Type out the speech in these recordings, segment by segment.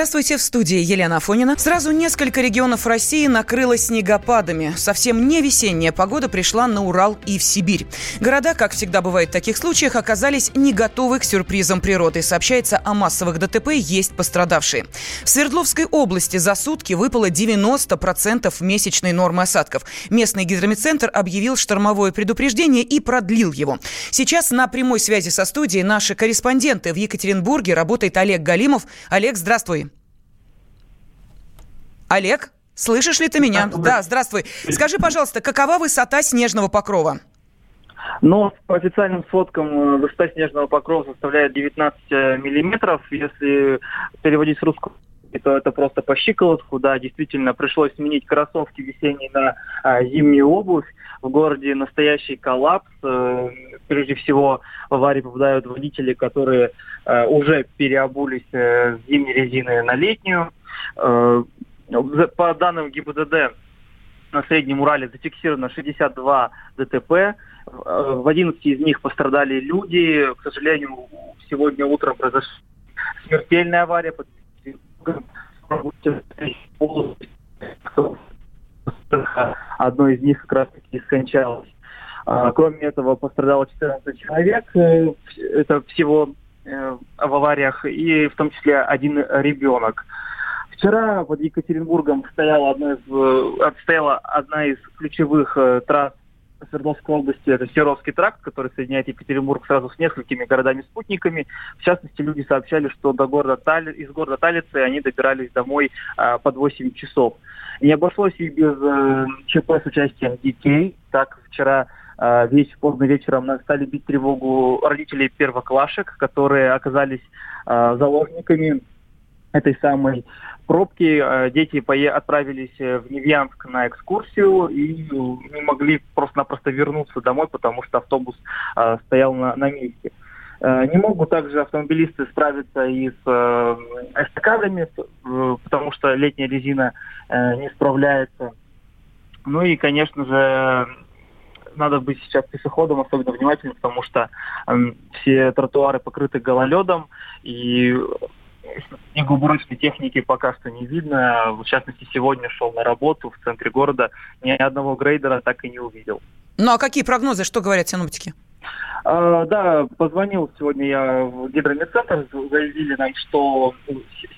Здравствуйте, в студии Елена Афонина. Сразу несколько регионов России накрыло снегопадами. Совсем не весенняя погода пришла на Урал и в Сибирь. Города, как всегда бывает в таких случаях, оказались не готовы к сюрпризам природы. Сообщается о массовых ДТП, есть пострадавшие. В Свердловской области за сутки выпало 90% месячной нормы осадков. Местный гидромедцентр объявил штормовое предупреждение и продлил его. Сейчас на прямой связи со студией наши корреспонденты в Екатеринбурге работает Олег Галимов. Олег, здравствуй. Олег, слышишь ли ты меня? Да, здравствуй. Скажи, пожалуйста, какова высота снежного покрова? Но по официальным сводкам э, высота снежного покрова составляет 19 э, миллиметров. Если переводить с русского то это просто по щиколотку, да, действительно пришлось сменить кроссовки весенние на а, зимнюю обувь. В городе настоящий коллапс. Э, прежде всего в аварии попадают водители, которые э, уже переобулись э, с зимней резины на летнюю. Э, по данным ГИБДД, на Среднем Урале зафиксировано 62 ДТП. В 11 из них пострадали люди. К сожалению, сегодня утром произошла смертельная авария. Одно из них как раз таки скончалось. А, кроме этого, пострадало 14 человек. Э, это всего э, в авариях, и в том числе один ребенок. Вчера под Екатеринбургом стояла одна из, э, стояла одна из ключевых э, трасс Свердловской области, это Серовский тракт, который соединяет Екатеринбург сразу с несколькими городами-спутниками. В частности, люди сообщали, что до города Тали... из города Талицы они добирались домой а, под 8 часов. Не обошлось и без э, ЧП с участием детей. Так, вчера а, весь поздно вечером стали бить тревогу родителей первоклашек, которые оказались а, заложниками этой самой пробки. Э, дети отправились э, в Невьянск на экскурсию и не могли просто-напросто вернуться домой, потому что автобус э, стоял на, на месте. Не могут также автомобилисты справиться и с эстакадами, потому что летняя резина не справляется. Ну и, конечно же, надо быть сейчас пешеходом особенно внимательным, потому что все тротуары покрыты гололедом, и снегоуборочной техники пока что не видно. В частности, сегодня шел на работу в центре города, ни одного грейдера так и не увидел. Ну а какие прогнозы, что говорят синоптики? А, да, позвонил сегодня я в гидромедцентр, заявили нам, что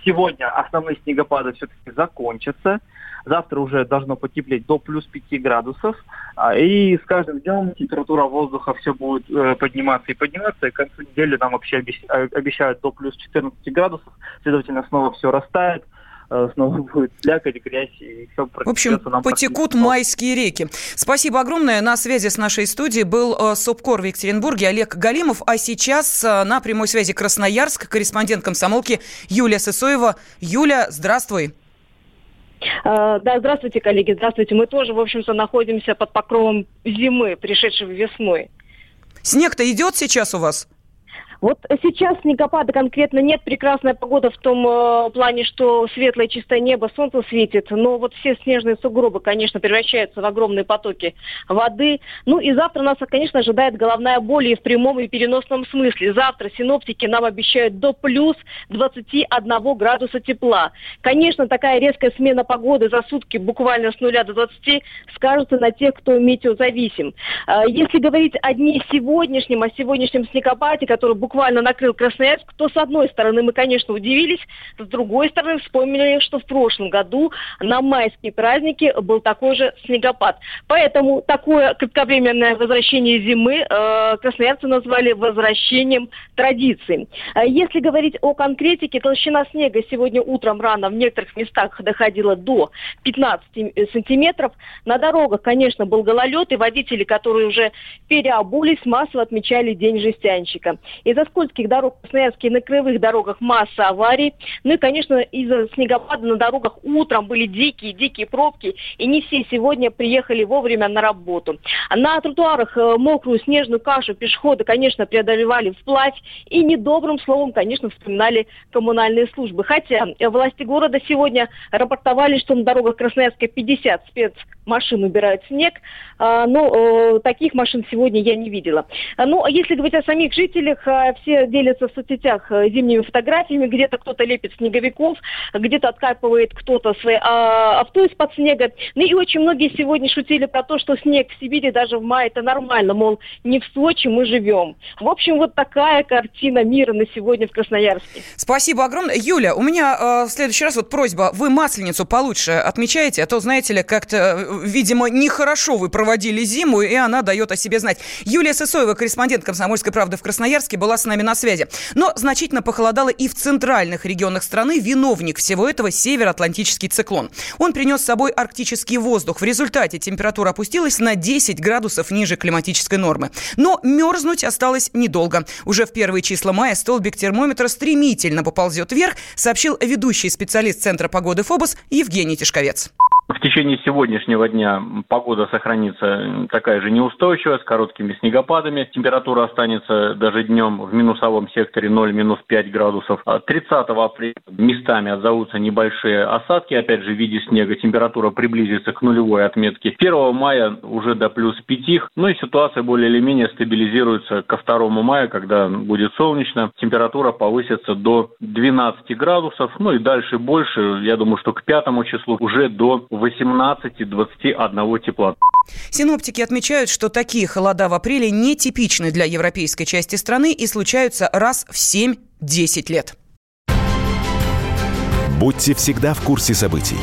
сегодня основные снегопады все-таки закончатся. Завтра уже должно потеплеть до плюс 5 градусов. А, и с каждым днем температура воздуха все будет э, подниматься и подниматься. И к концу недели нам вообще обещают до плюс 14 градусов. Следовательно, снова все растает э, снова будет слякоть, грязь и все В общем, нам потекут майские реки. Спасибо огромное. На связи с нашей студией был э, СОПКОР в Екатеринбурге Олег Галимов. А сейчас на прямой связи Красноярск, корреспондент комсомолки Юлия Сысоева. Юля, здравствуй. Да, здравствуйте, коллеги, здравствуйте. Мы тоже, в общем-то, находимся под покровом зимы, пришедшей весной. Снег-то идет сейчас у вас? Вот сейчас снегопада конкретно нет, прекрасная погода в том э, плане, что светлое чистое небо, солнце светит, но вот все снежные сугробы, конечно, превращаются в огромные потоки воды. Ну и завтра нас, конечно, ожидает головная боль и в прямом и переносном смысле. Завтра синоптики нам обещают до плюс 21 градуса тепла. Конечно, такая резкая смена погоды за сутки буквально с нуля до 20 скажется на тех, кто метеозависим. Э, если говорить о дне сегодняшнем, о сегодняшнем снегопаде, который буквально буквально накрыл Красноярск, то с одной стороны мы, конечно, удивились, с другой стороны вспомнили, что в прошлом году на майские праздники был такой же снегопад. Поэтому такое кратковременное возвращение зимы э, красноярцы назвали возвращением традиций. Э, если говорить о конкретике, толщина снега сегодня утром рано в некоторых местах доходила до 15 сантиметров. На дорогах, конечно, был гололед, и водители, которые уже переобулись, массово отмечали День жестянщика. Из-за из-за скользких дорог в Красноярске на краевых дорогах масса аварий. Ну и, конечно, из-за снегопада на дорогах утром были дикие-дикие пробки, и не все сегодня приехали вовремя на работу. На тротуарах э, мокрую снежную кашу пешеходы, конечно, преодолевали вплавь, и недобрым словом, конечно, вспоминали коммунальные службы. Хотя власти города сегодня рапортовали, что на дорогах Красноярска 50 спецмашин убирают снег, а, но э, таких машин сегодня я не видела. Ну, а если говорить о самих жителях, э, все делятся в соцсетях э, зимними фотографиями, где-то кто-то лепит снеговиков, где-то откапывает кто-то свои а, авто из-под снега. Ну и очень многие сегодня шутили про то, что снег в Сибири даже в мае это нормально, мол, не в Сочи мы живем. В общем, вот такая картина мира на сегодня в Красноярске. Спасибо огромное. Юля, у меня э, в следующий раз вот просьба. Вы Масленицу получше отмечаете, а то, знаете ли, как-то, э, видимо, нехорошо вы проводили зиму, и она дает о себе знать. Юлия Сысоева, корреспондент «Комсомольской правды» в Красноярске, была с нами на связи. Но значительно похолодало и в центральных регионах страны. Виновник всего этого – североатлантический циклон. Он принес с собой арктический воздух. В результате температура опустилась на 10 градусов ниже климатической нормы. Но мерзнуть осталось недолго. Уже в первые числа мая столбик термометра стремительно поползет вверх, сообщил ведущий специалист Центра погоды ФОБОС Евгений Тишковец. В течение сегодняшнего дня погода сохранится такая же неустойчивая, с короткими снегопадами. Температура останется даже днем в минусовом секторе 0-5 градусов. 30 а апреля местами отзовутся небольшие осадки, опять же в виде снега. Температура приблизится к нулевой отметке. 1 мая уже до плюс 5. Ну и ситуация более или менее стабилизируется ко 2 мая, когда будет солнечно. Температура повысится до 12 градусов. Ну и дальше больше. Я думаю, что к 5 числу уже до 18-21 тепла. Синоптики отмечают, что такие холода в апреле нетипичны для европейской части страны и случаются раз в 7-10 лет. Будьте всегда в курсе событий.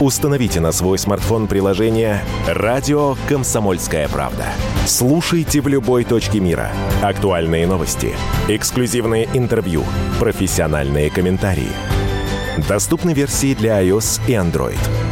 Установите на свой смартфон приложение «Радио Комсомольская правда». Слушайте в любой точке мира. Актуальные новости, эксклюзивные интервью, профессиональные комментарии. Доступны версии для iOS и Android.